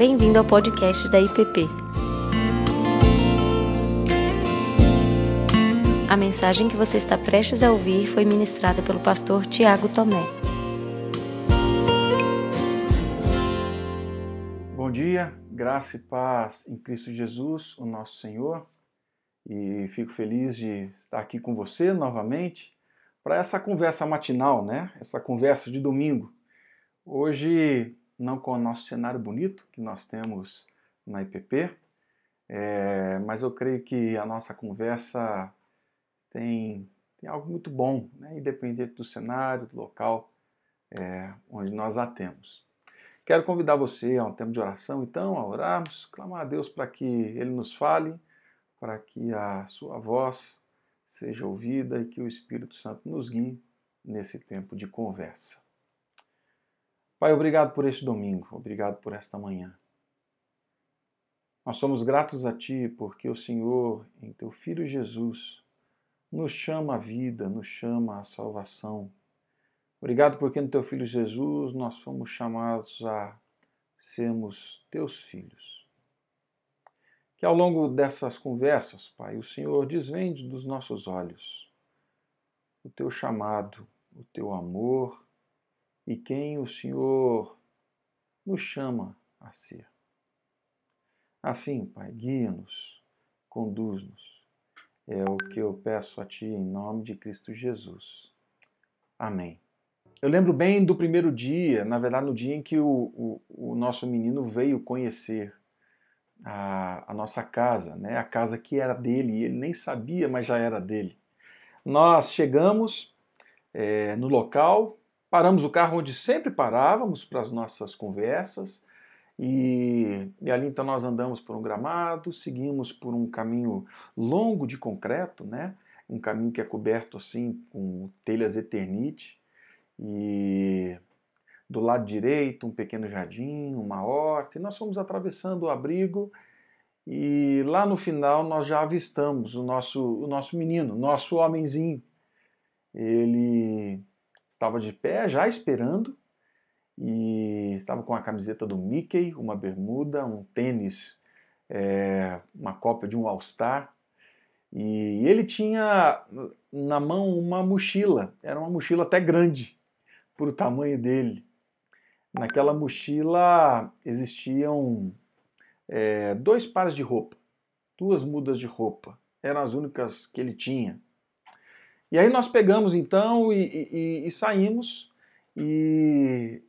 Bem-vindo ao podcast da IPP. A mensagem que você está prestes a ouvir foi ministrada pelo pastor Tiago Tomé. Bom dia, graça e paz em Cristo Jesus, o nosso Senhor. E fico feliz de estar aqui com você novamente para essa conversa matinal, né? Essa conversa de domingo. Hoje, não com o nosso cenário bonito que nós temos na IPP, é, mas eu creio que a nossa conversa tem, tem algo muito bom, né? independente do cenário, do local é, onde nós a temos. Quero convidar você a um tempo de oração, então, a orarmos, clamar a Deus para que Ele nos fale, para que a sua voz seja ouvida e que o Espírito Santo nos guie nesse tempo de conversa. Pai, obrigado por este domingo, obrigado por esta manhã. Nós somos gratos a Ti porque o Senhor, em Teu Filho Jesus, nos chama à vida, nos chama à salvação. Obrigado porque no Teu Filho Jesus nós fomos chamados a sermos Teus filhos. Que ao longo dessas conversas, Pai, o Senhor desvende dos nossos olhos o teu chamado, o teu amor e quem o Senhor nos chama a ser. Assim, Pai, guia-nos, conduz-nos. É o que eu peço a Ti em nome de Cristo Jesus. Amém. Eu lembro bem do primeiro dia, na verdade, no dia em que o, o, o nosso menino veio conhecer a, a, nossa casa, né? a casa que era dele, e ele nem sabia, mas já era dele. Nós chegamos é, no local, paramos o carro onde sempre parávamos para as nossas conversas, e, e, ali então nós andamos por um gramado, seguimos por um caminho longo de concreto, né? um caminho que é coberto assim com telhas eternite, e do lado direito um pequeno jardim, uma horta, e nós fomos atravessando o abrigo e lá no final nós já avistamos o nosso, o nosso menino, nosso homenzinho. Ele estava de pé já esperando e estava com a camiseta do Mickey, uma bermuda, um tênis, é, uma cópia de um All-Star. E ele tinha na mão uma mochila, era uma mochila até grande para o tamanho dele. Naquela mochila existiam é, dois pares de roupa, duas mudas de roupa. Eram as únicas que ele tinha. E aí nós pegamos então e, e, e saímos e,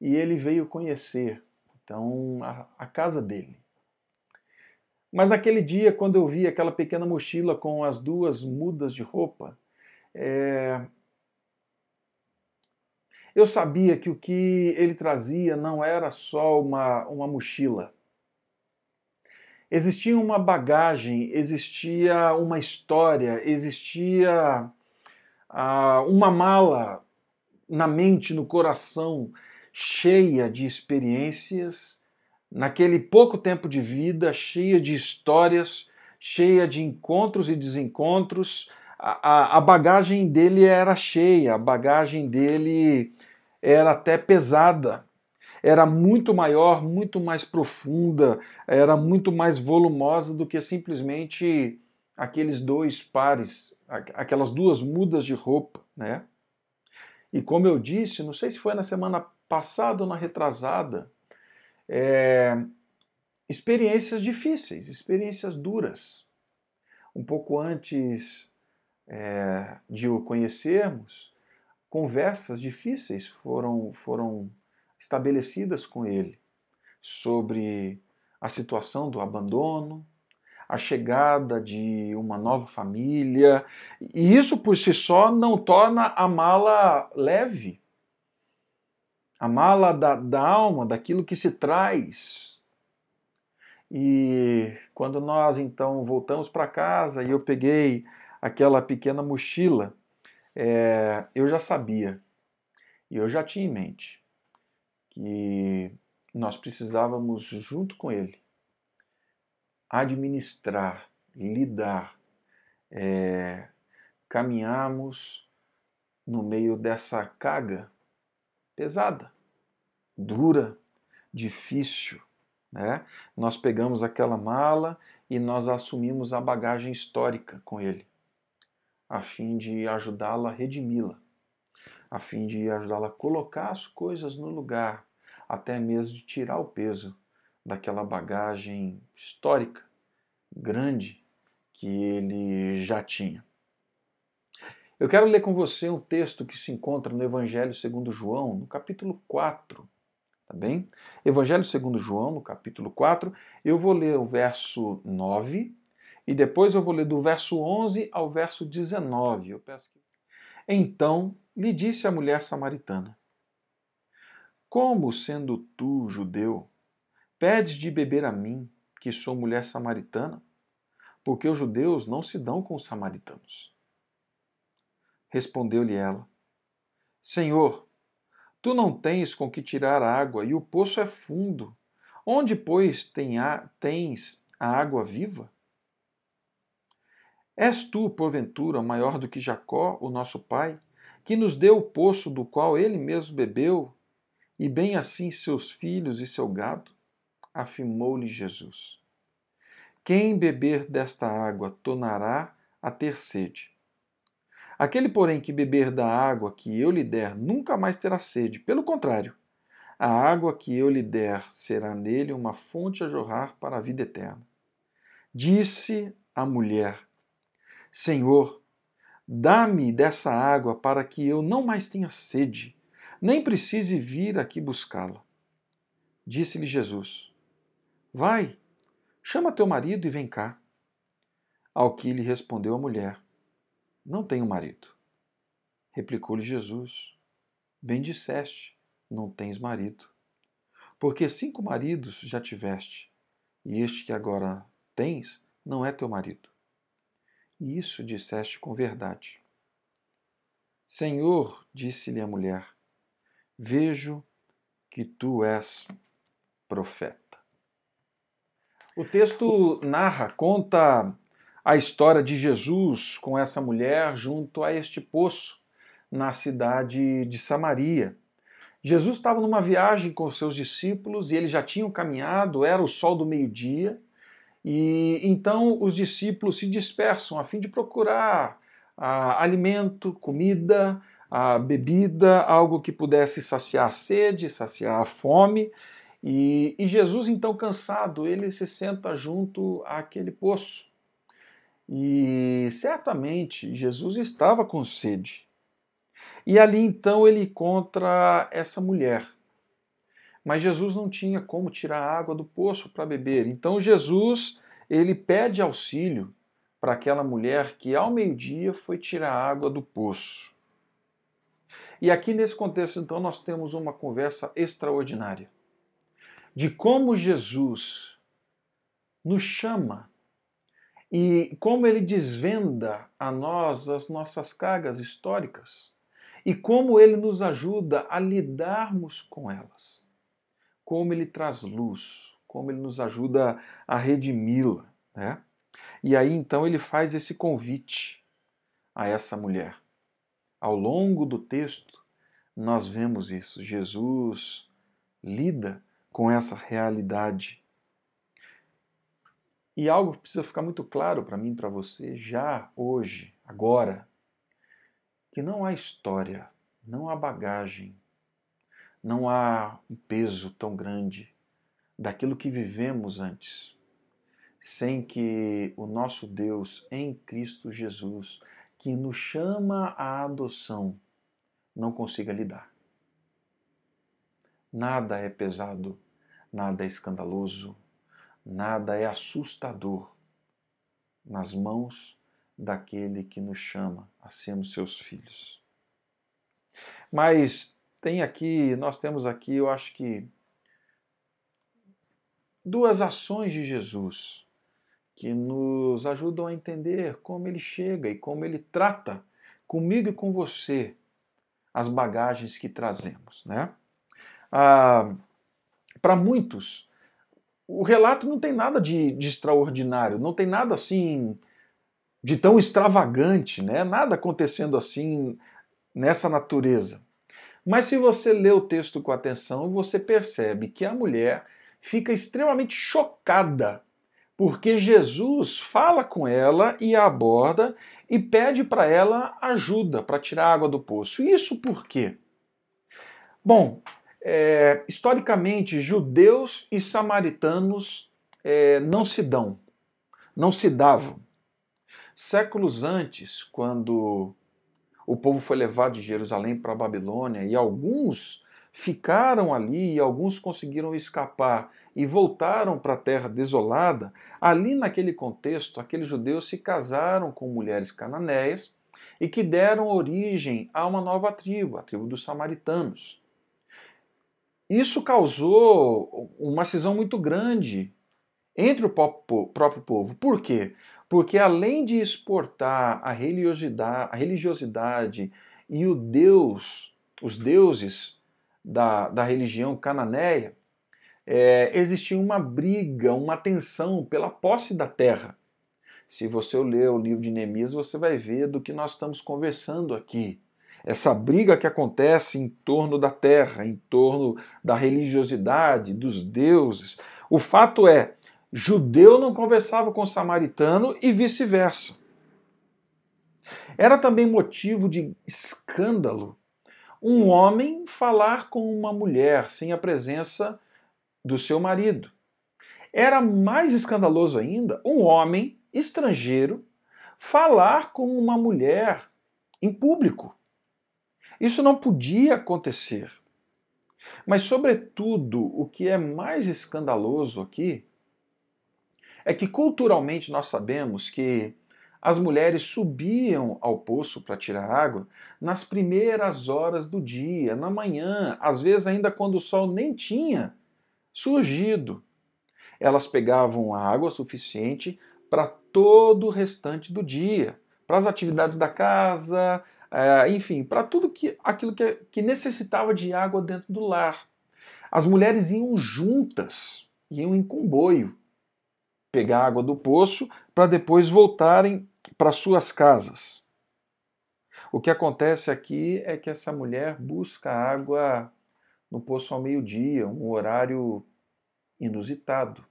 e, ele veio conhecer então a, a casa dele. Mas naquele dia, quando eu vi aquela pequena mochila com as duas mudas de roupa, é, eu sabia que o que ele trazia não era só uma, uma mochila. Existia uma bagagem, existia uma história, existia ah, uma mala na mente, no coração, cheia de experiências, naquele pouco tempo de vida, cheia de histórias, cheia de encontros e desencontros. A, a, a bagagem dele era cheia, a bagagem dele era até pesada, era muito maior, muito mais profunda, era muito mais volumosa do que simplesmente aqueles dois pares, aquelas duas mudas de roupa, né? E como eu disse, não sei se foi na semana passada ou na retrasada, é, experiências difíceis, experiências duras. Um pouco antes é, de o conhecermos, conversas difíceis foram, foram estabelecidas com ele sobre a situação do abandono, a chegada de uma nova família, e isso por si só não torna a mala leve. A mala da, da alma, daquilo que se traz. E quando nós então voltamos para casa e eu peguei aquela pequena mochila é, eu já sabia e eu já tinha em mente que nós precisávamos, junto com ele, administrar, lidar, é, caminharmos no meio dessa carga pesada, dura, difícil, Né? Nós pegamos aquela mala e nós assumimos a bagagem histórica com ele, a fim de ajudá-la a redimi-la, a fim de ajudá-la a colocar as coisas no lugar, até mesmo de tirar o peso daquela bagagem histórica grande que ele já tinha. Eu quero ler com você um texto que se encontra no Evangelho segundo João, no capítulo 4, tá bem? Evangelho segundo João, no capítulo 4, eu vou ler o verso 9 e depois eu vou ler do verso 11 ao verso 19. Eu peço que... Então lhe disse a mulher samaritana: Como, sendo tu judeu, pedes de beber a mim, que sou mulher samaritana? Porque os judeus não se dão com os samaritanos. Respondeu-lhe ela: Senhor, tu não tens com que tirar água e o poço é fundo. Onde, pois, tem a, tens a água viva? És tu, porventura, maior do que Jacó, o nosso pai, que nos deu o poço do qual ele mesmo bebeu, e bem assim seus filhos e seu gado? Afirmou-lhe Jesus. Quem beber desta água tornará a ter sede. Aquele, porém, que beber da água que eu lhe der nunca mais terá sede. Pelo contrário, a água que eu lhe der será nele uma fonte a jorrar para a vida eterna. Disse a mulher: Senhor, dá-me dessa água para que eu não mais tenha sede, nem precise vir aqui buscá-la. Disse-lhe Jesus: Vai, chama teu marido e vem cá. Ao que lhe respondeu a mulher: não tenho marido. Replicou-lhe Jesus: Bem disseste, não tens marido. Porque cinco maridos já tiveste, e este que agora tens não é teu marido. E isso disseste com verdade. Senhor, disse-lhe a mulher, vejo que tu és profeta. O texto narra, conta a história de Jesus com essa mulher junto a este poço na cidade de Samaria. Jesus estava numa viagem com seus discípulos e eles já tinham caminhado, era o sol do meio-dia, e então os discípulos se dispersam a fim de procurar ah, alimento, comida, ah, bebida, algo que pudesse saciar a sede, saciar a fome. E, e Jesus, então cansado, ele se senta junto àquele poço. E certamente Jesus estava com sede. E ali então ele encontra essa mulher. Mas Jesus não tinha como tirar água do poço para beber. Então Jesus, ele pede auxílio para aquela mulher que ao meio-dia foi tirar água do poço. E aqui nesse contexto então nós temos uma conversa extraordinária de como Jesus nos chama e como ele desvenda a nós as nossas cargas históricas e como ele nos ajuda a lidarmos com elas. Como ele traz luz, como ele nos ajuda a redimi-la. Né? E aí então ele faz esse convite a essa mulher. Ao longo do texto, nós vemos isso. Jesus lida com essa realidade e algo precisa ficar muito claro para mim, para você, já hoje, agora, que não há história, não há bagagem, não há um peso tão grande daquilo que vivemos antes, sem que o nosso Deus em Cristo Jesus, que nos chama à adoção, não consiga lidar. Nada é pesado, nada é escandaloso, Nada é assustador nas mãos daquele que nos chama a sermos seus filhos. Mas tem aqui, nós temos aqui, eu acho que duas ações de Jesus que nos ajudam a entender como ele chega e como ele trata comigo e com você as bagagens que trazemos, né? Ah, Para muitos, o relato não tem nada de, de, extraordinário, não tem nada assim de tão extravagante, né? nada acontecendo assim nessa natureza. Mas se você lê o texto com atenção, você percebe que a mulher fica extremamente chocada, porque Jesus fala com ela e a aborda e pede para ela ajuda para tirar a água do poço. Isso por quê? Bom, é, historicamente, judeus e samaritanos é, não se dão, não se davam. Séculos antes, quando o povo foi levado de Jerusalém para a Babilônia e alguns ficaram ali e alguns conseguiram escapar e voltaram para a terra desolada, ali naquele contexto, aqueles judeus se casaram com mulheres cananeias e que deram origem a uma nova tribo, a tribo dos samaritanos. Isso causou uma cisão muito grande entre o próprio povo. Por quê? Porque além de exportar a religiosidade, a religiosidade e o Deus, os deuses da, da religião cananeia, é, existia uma briga, uma tensão pela posse da terra. Se você ler o livro de Neemias, você vai ver do que nós estamos conversando aqui. Essa briga que acontece em torno da terra, em torno da religiosidade, dos deuses. O fato é, judeu não conversava com samaritano e vice-versa. Era também motivo de escândalo um homem falar com uma mulher sem a presença do seu marido. Era mais escandaloso ainda um homem estrangeiro falar com uma mulher em público. Isso não podia acontecer. Mas, sobretudo, o que é mais escandaloso aqui é que culturalmente nós sabemos que as mulheres subiam ao poço para tirar água nas primeiras horas do dia, na manhã, às vezes ainda quando o sol nem tinha surgido. Elas pegavam água suficiente para todo o restante do dia, para as atividades da casa, é, enfim, para tudo que, aquilo que, que necessitava de água dentro do lar. As mulheres iam juntas, iam em comboio, pegar água do poço para depois voltarem para suas casas. O que acontece aqui é que essa mulher busca água no poço ao meio-dia, um horário inusitado.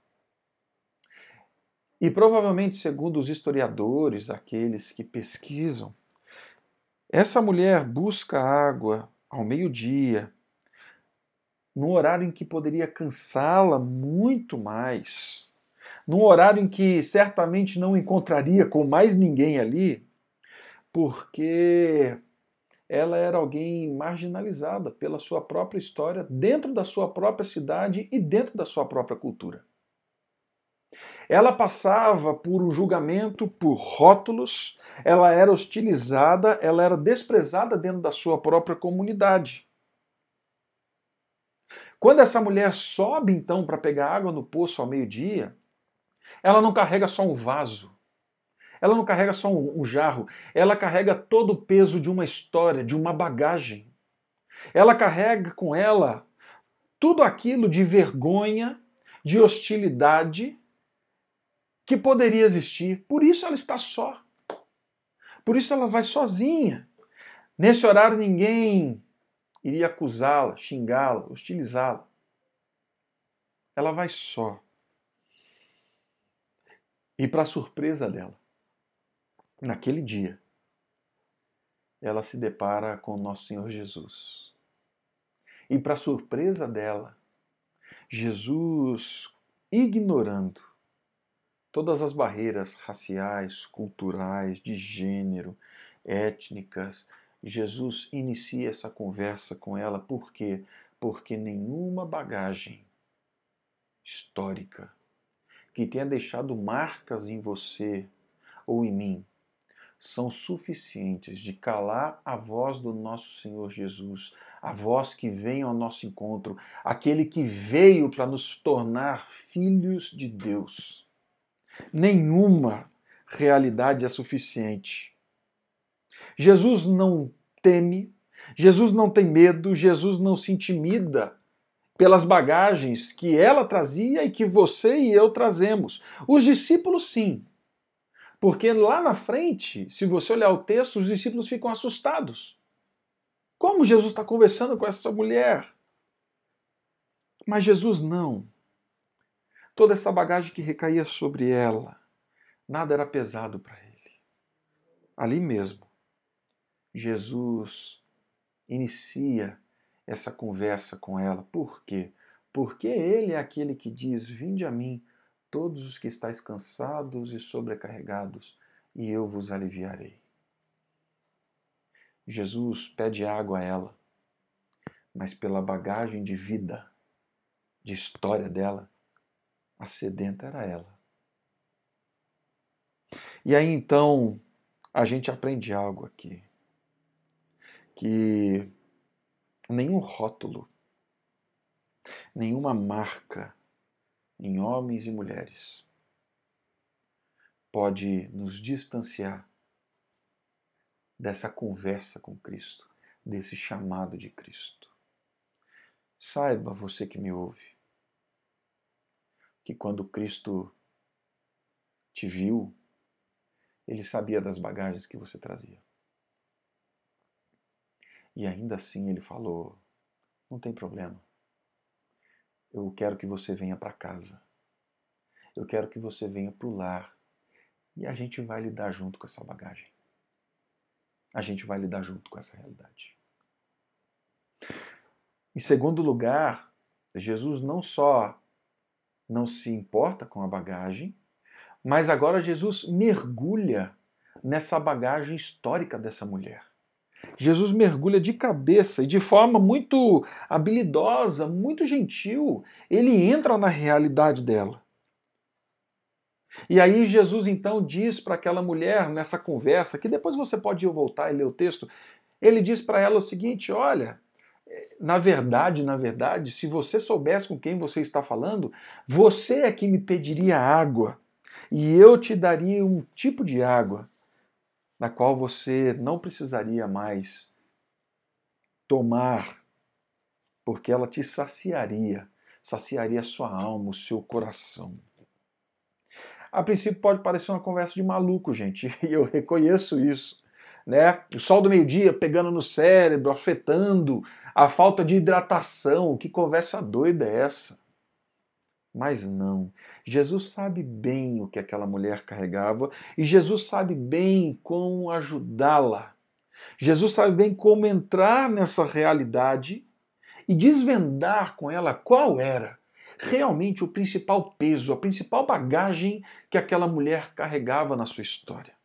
E provavelmente, segundo os historiadores, aqueles que pesquisam, essa mulher busca água ao meio-dia, num horário em que poderia cansá-la muito mais num horário em que certamente não encontraria com mais ninguém ali, porque ela era alguém marginalizada pela sua própria história, dentro da sua própria cidade e dentro da sua própria cultura. Ela passava por um julgamento por rótulos, ela era hostilizada, ela era desprezada dentro da sua própria comunidade. Quando essa mulher sobe então para pegar água no poço ao meio-dia, ela não carrega só um vaso. Ela não carrega só um, um jarro. Ela carrega todo o peso de uma história, de uma bagagem. Ela carrega com ela tudo aquilo de vergonha, de hostilidade que poderia existir. Por isso ela está só. Por isso ela vai sozinha. Nesse horário ninguém iria acusá-la, xingá-la, hostilizá-la. Ela vai só. E para surpresa dela, naquele dia, ela se depara com nosso Senhor Jesus. E para surpresa dela, Jesus, ignorando todas as barreiras raciais, culturais, de gênero, étnicas, Jesus inicia essa conversa com ela. Por quê? Porque nenhuma bagagem histórica, que tenha deixado marcas em você ou em mim são suficientes de calar a voz do nosso Senhor Jesus, a voz que vem ao nosso encontro, aquele que veio para nos tornar filhos de Deus. Nenhuma realidade é suficiente. Jesus não teme, Jesus não tem medo, Jesus não se intimida pelas bagagens que ela trazia e que você e eu trazemos. Os discípulos, sim. Porque lá na frente, se você olhar o texto, os discípulos ficam assustados. Como Jesus está conversando com essa mulher? Mas Jesus não. Toda essa bagagem que recaía sobre ela, nada era pesado para ele. Ali mesmo, Jesus inicia essa conversa com ela. Por quê? Porque ele é aquele que diz: Vinde a mim, todos os que estáis cansados e sobrecarregados, e eu vos aliviarei. Jesus pede água a ela, mas pela bagagem de vida, de história dela, a sedenta era ela. E aí então a gente aprende algo aqui, que nenhum rótulo, nenhuma marca em homens e mulheres pode nos distanciar dessa conversa com Cristo, desse chamado de Cristo. Saiba, você que me ouve, que quando Cristo te viu, ele sabia das bagagens que você trazia. E ainda assim ele falou: não tem problema. Eu quero que você venha para casa. Eu quero que você venha para o lar. E a gente vai lidar junto com essa bagagem. A gente vai lidar junto com essa realidade. Em segundo lugar, Jesus não só não se importa com a bagagem, mas agora Jesus mergulha nessa bagagem histórica dessa mulher. Jesus mergulha de cabeça e de forma muito habilidosa, muito gentil, ele entra na realidade dela. E aí Jesus então diz para aquela mulher nessa conversa, que depois você pode voltar e ler o texto, ele diz para ela o seguinte: olha, na verdade, na verdade, se você soubesse com quem você está falando, você é que me pediria água, e eu te daria um tipo de água na qual você não precisaria mais tomar, porque ela te saciaria, saciaria a sua alma, o seu coração. A princípio pode parecer uma conversa de maluco, gente, e eu reconheço isso. Né? O sol do meio-dia pegando no cérebro, afetando a falta de hidratação. Que conversa doida é essa? Mas não. Jesus sabe bem o que aquela mulher carregava e Jesus sabe bem como ajudá-la. Jesus sabe bem como entrar nessa realidade e desvendar com ela qual era realmente o principal peso, a principal bagagem que aquela mulher carregava na sua história.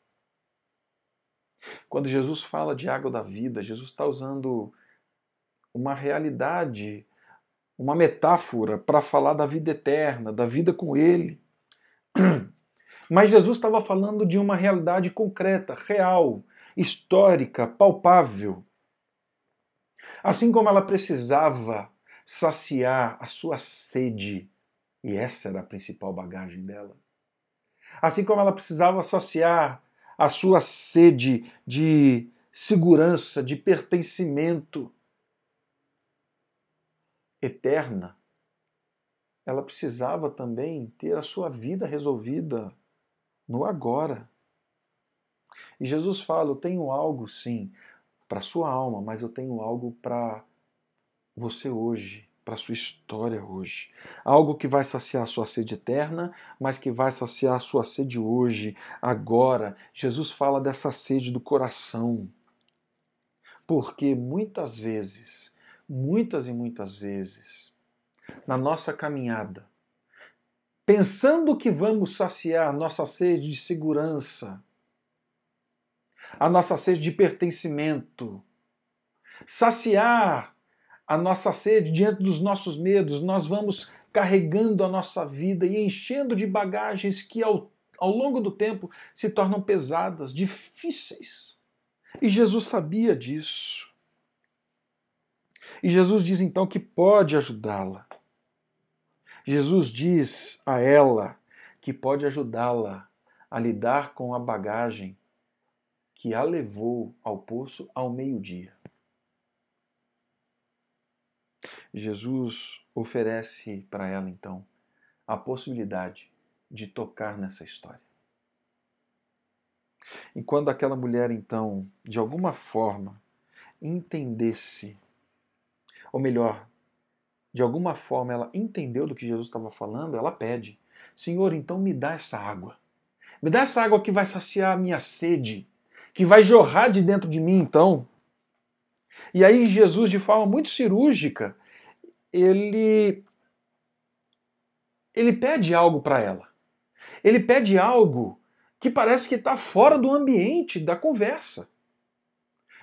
Quando Jesus fala de água da vida, Jesus está usando uma realidade, uma metáfora para falar da vida eterna, da vida com Ele. Mas Jesus estava falando de uma realidade concreta, real, histórica, palpável. Assim como ela precisava saciar a sua sede, e essa era a principal bagagem dela. Assim como ela precisava saciar a sua sede de segurança, de pertencimento eterna, ela precisava também ter a sua vida resolvida no agora. E Jesus fala: Eu tenho algo, sim, para a sua alma, mas eu tenho algo para você hoje, para a sua história hoje. Algo que vai saciar a sua sede eterna, mas que vai saciar a sua sede hoje, agora. Jesus fala dessa sede do coração. Porque muitas vezes, muitas e muitas vezes, na nossa caminhada, pensando que vamos saciar a nossa sede de segurança, a nossa sede de pertencimento, saciar a nossa sede, diante dos nossos medos, nós vamos carregando a nossa vida e enchendo de bagagens que ao, ao longo do tempo se tornam pesadas, difíceis. E Jesus sabia disso. E Jesus diz então que pode ajudá-la. Jesus diz a ela que pode ajudá-la a lidar com a bagagem que a levou ao poço ao meio-dia. Jesus oferece para ela então a possibilidade de tocar nessa história. E quando aquela mulher então, de alguma forma, entendesse, ou melhor, de alguma forma ela entendeu do que Jesus estava falando, ela pede: Senhor, então me dá essa água. Me dá essa água que vai saciar a minha sede, que vai jorrar de dentro de mim, então. E aí Jesus, de forma muito cirúrgica, ele ele pede algo para ela. Ele pede algo que parece que está fora do ambiente da conversa.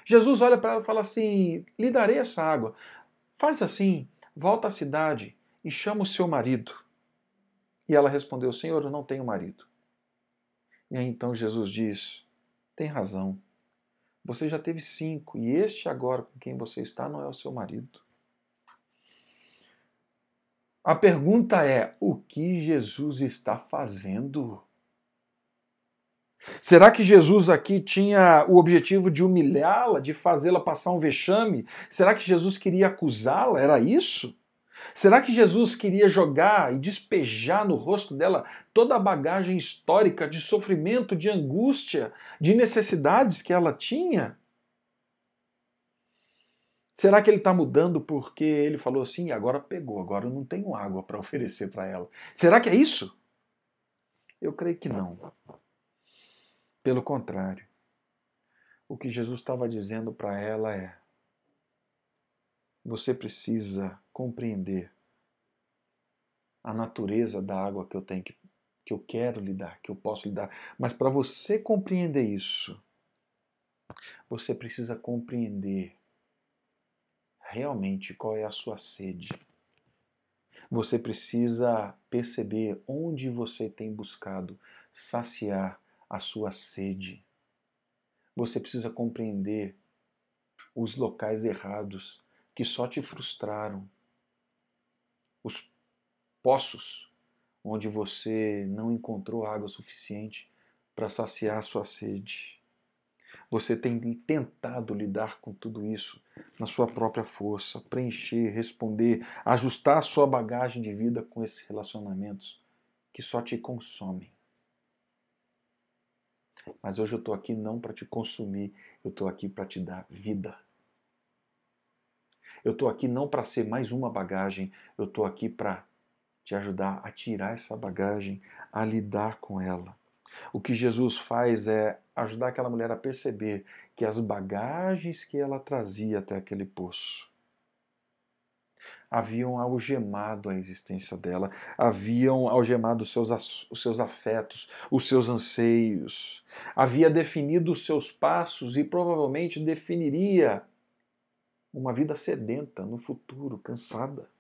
Jesus olha para ela e fala assim: lhe darei essa água. Faz assim, volta à cidade e chama o seu marido. E ela respondeu: Senhor, eu não tenho marido. E aí então Jesus diz: Tem razão. Você já teve cinco, e este agora com quem você está não é o seu marido. A pergunta é: o que Jesus está fazendo? Será que Jesus aqui tinha o objetivo de humilhá-la, de fazê-la passar um vexame? Será que Jesus queria acusá-la? Era isso? Será que Jesus queria jogar e despejar no rosto dela toda a bagagem histórica de sofrimento, de angústia, de necessidades que ela tinha? Será que ele está mudando porque ele falou assim, agora pegou, agora eu não tenho água para oferecer para ela? Será que é isso? Eu creio que não. Pelo contrário, o que Jesus estava dizendo para ela é: você precisa compreender a natureza da água que eu tenho que, que eu quero lhe dar, que eu posso lhe dar. Mas para você compreender isso, você precisa compreender realmente qual é a sua sede. Você precisa perceber onde você tem buscado saciar a sua sede. Você precisa compreender os locais errados que só te frustraram, os poços onde você não encontrou água suficiente para saciar a sua sede. Você tem tentado lidar com tudo isso na sua própria força, preencher, responder, ajustar a sua bagagem de vida com esses relacionamentos que só te consomem. Mas hoje eu estou aqui não para te consumir, eu estou aqui para te dar vida. Eu estou aqui não para ser mais uma bagagem, eu estou aqui para te ajudar a tirar essa bagagem, a lidar com ela. O que Jesus faz é ajudar aquela mulher a perceber que as bagagens que ela trazia até aquele poço haviam algemado a existência dela, haviam algemado os seus, os seus afetos, os seus anseios, havia definido os seus passos e provavelmente definiria uma vida sedenta no futuro, cansada.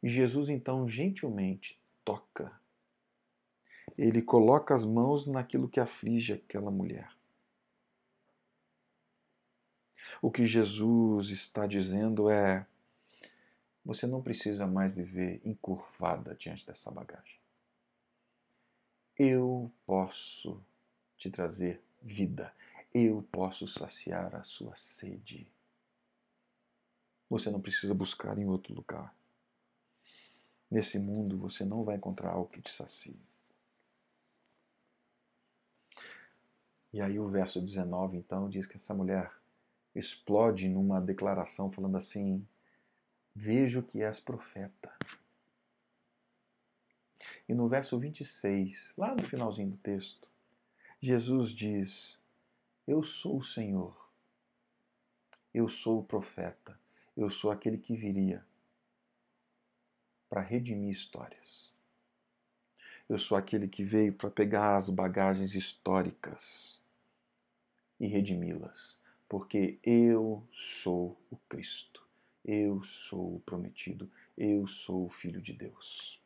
E Jesus então gentilmente toca ele coloca as mãos naquilo que aflige aquela mulher. O que Jesus está dizendo é: você não precisa mais viver encurvada diante dessa bagagem. Eu posso te trazer vida. Eu posso saciar a sua sede. Você não precisa buscar em outro lugar. Nesse mundo você não vai encontrar algo que te sacie. E aí o verso 19 então diz que essa mulher explode numa declaração falando assim: Vejo que és profeta. E no verso 26, lá no finalzinho do texto, Jesus diz: Eu sou o Senhor, eu sou o profeta, eu sou aquele que viria para redimir histórias. Eu sou aquele que veio para pegar as bagagens históricas e redimi-las, porque eu sou o Cristo, eu sou o prometido, eu sou o Filho de Deus.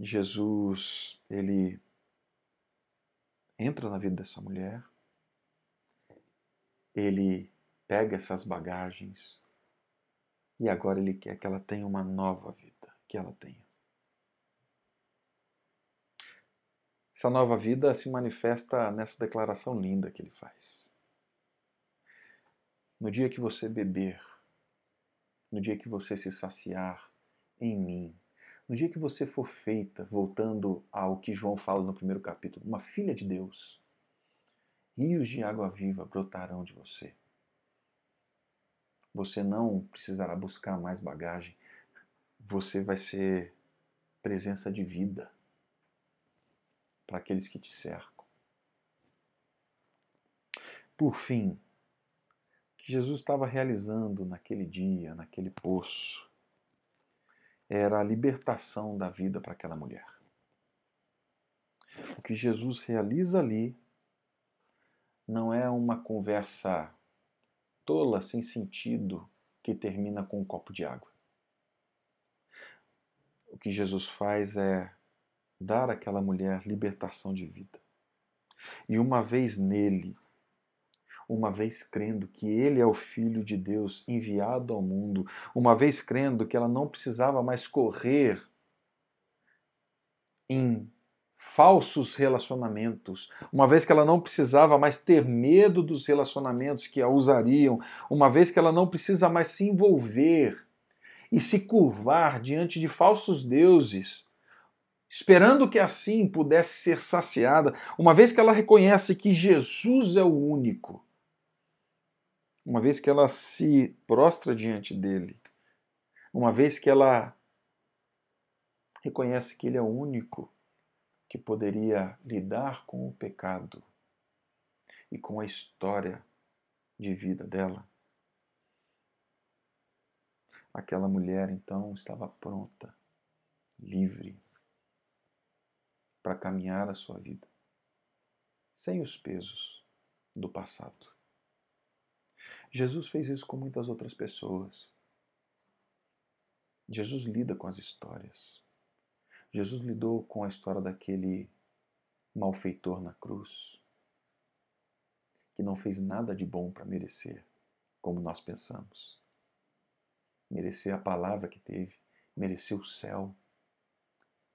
Jesus, ele entra na vida dessa mulher, ele pega essas bagagens e agora ele quer que ela tenha uma nova vida, que ela tenha Essa nova vida se manifesta nessa declaração linda que ele faz. No dia que você beber, no dia que você se saciar em mim, no dia que você for feita, voltando ao que João fala no primeiro capítulo, uma filha de Deus, rios de água viva brotarão de você. Você não precisará buscar mais bagagem, você vai ser presença de vida para aqueles que te cercam. Por fim, o que Jesus estava realizando naquele dia, naquele poço, era a libertação da vida para aquela mulher. O que Jesus realiza ali não é uma conversa tola, sem sentido, que termina com um copo de água. O que Jesus faz é dar àquela mulher libertação de vida. E uma vez nele, uma vez crendo que ele é o Filho de Deus enviado ao mundo, uma vez crendo que ela não precisava mais correr em falsos relacionamentos, uma vez que ela não precisava mais ter medo dos relacionamentos que a usariam, uma vez que ela não precisa mais se envolver e se curvar diante de falsos deuses, esperando que assim pudesse ser saciada, uma vez que ela reconhece que Jesus é o único, uma vez que ela se prostra diante dele, uma vez que ela reconhece que ele é o único que poderia lidar com o pecado e com a história de vida dela. Aquela mulher então estava pronta, livre, para caminhar a sua vida, sem os pesos do passado. Jesus fez isso com muitas outras pessoas. Jesus lida com as histórias. Jesus lidou com a história daquele malfeitor na cruz, que não fez nada de bom para merecer, como nós pensamos. Merecer a palavra que teve, merecer o céu.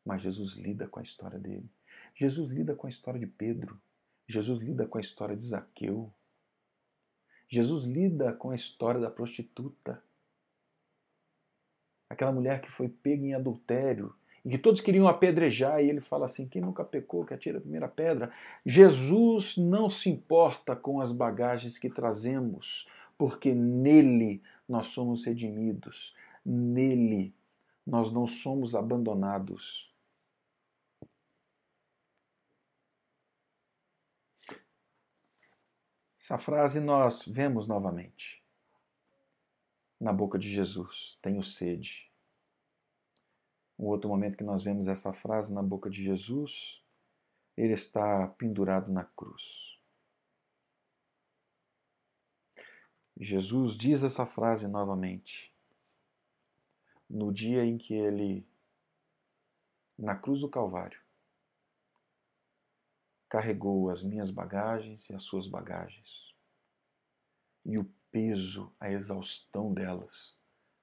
Mas Jesus lida com a história dele. Jesus lida com a história de Pedro. Jesus lida com a história de Zaqueu. Jesus lida com a história da prostituta. Aquela mulher que foi pega em adultério e que todos queriam apedrejar, e ele fala assim: quem nunca pecou, que atira a primeira pedra. Jesus não se importa com as bagagens que trazemos, porque nele nós somos redimidos, nele nós não somos abandonados. Essa frase nós vemos novamente na boca de Jesus: tenho sede. Um outro momento que nós vemos essa frase na boca de Jesus, ele está pendurado na cruz. Jesus diz essa frase novamente no dia em que ele, na cruz do Calvário, carregou as minhas bagagens e as suas bagagens. E o peso, a exaustão delas,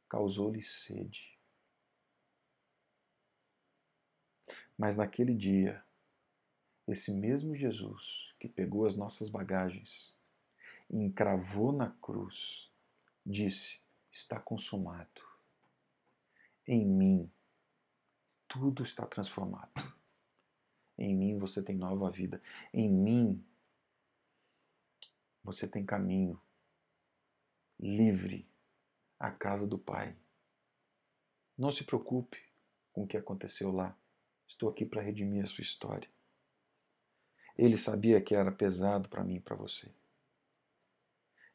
causou-lhe sede. Mas naquele dia, esse mesmo Jesus que pegou as nossas bagagens e encravou na cruz, disse: Está consumado. Em mim, tudo está transformado. Em mim você tem nova vida. Em mim você tem caminho livre à casa do Pai. Não se preocupe com o que aconteceu lá. Estou aqui para redimir a sua história. Ele sabia que era pesado para mim e para você.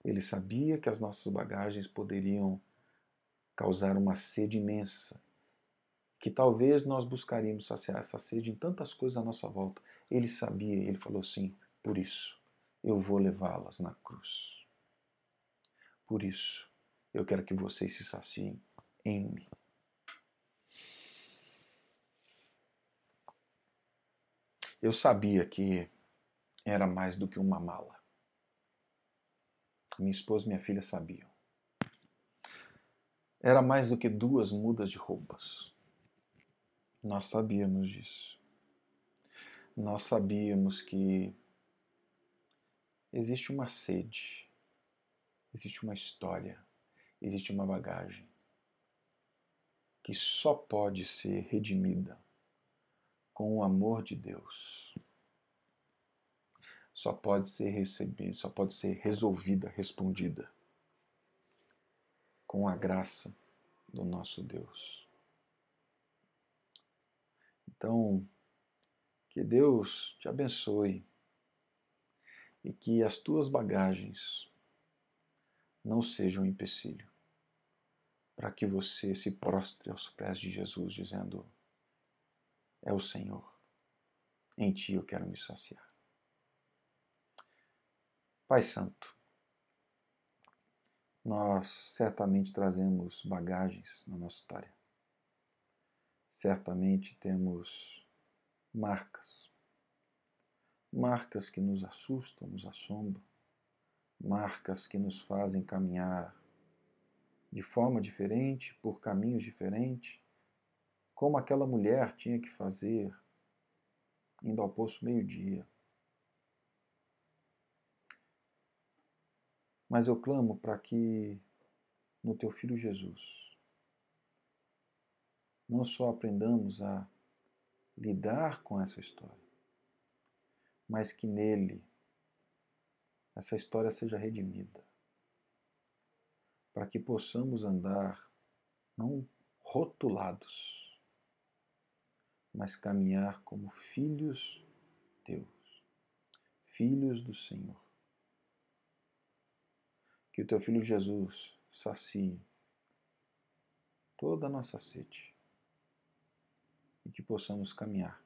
Ele sabia que as nossas bagagens poderiam causar uma sede imensa, que talvez nós buscaríamos saciar essa sede em tantas coisas à nossa volta. Ele sabia, ele falou assim: por isso eu vou levá-las na cruz. Por isso eu quero que vocês se saciem em mim. Eu sabia que era mais do que uma mala. Minha esposa e minha filha sabiam. Era mais do que duas mudas de roupas. Nós sabíamos disso. Nós sabíamos que existe uma sede, existe uma história, existe uma bagagem que só pode ser redimida com o amor de Deus. Só pode ser recebida, só pode ser resolvida, respondida com a graça do nosso Deus. Então, que Deus te abençoe e que as tuas bagagens não sejam um empecilho para que você se prostre aos pés de Jesus, dizendo: É o Senhor, em ti eu quero me saciar. Pai Santo, nós certamente trazemos bagagens na nossa história. Certamente temos marcas. Marcas que nos assustam, nos assombram. Marcas que nos fazem caminhar de forma diferente, por caminhos diferentes, como aquela mulher tinha que fazer indo ao poço meio-dia. Mas eu clamo para que no teu filho Jesus não só aprendamos a lidar com essa história, mas que nele essa história seja redimida, para que possamos andar não rotulados, mas caminhar como filhos teus, filhos do Senhor. Que o teu filho Jesus sacie toda a nossa sede e que possamos caminhar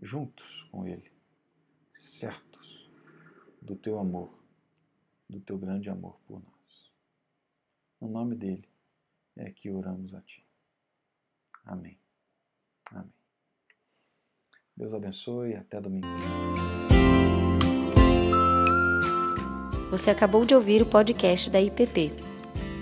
juntos com Ele, certos do teu amor, do teu grande amor por nós. No nome dele é que oramos a Ti. Amém. Amém. Deus abençoe e até domingo. Você acabou de ouvir o podcast da IPP.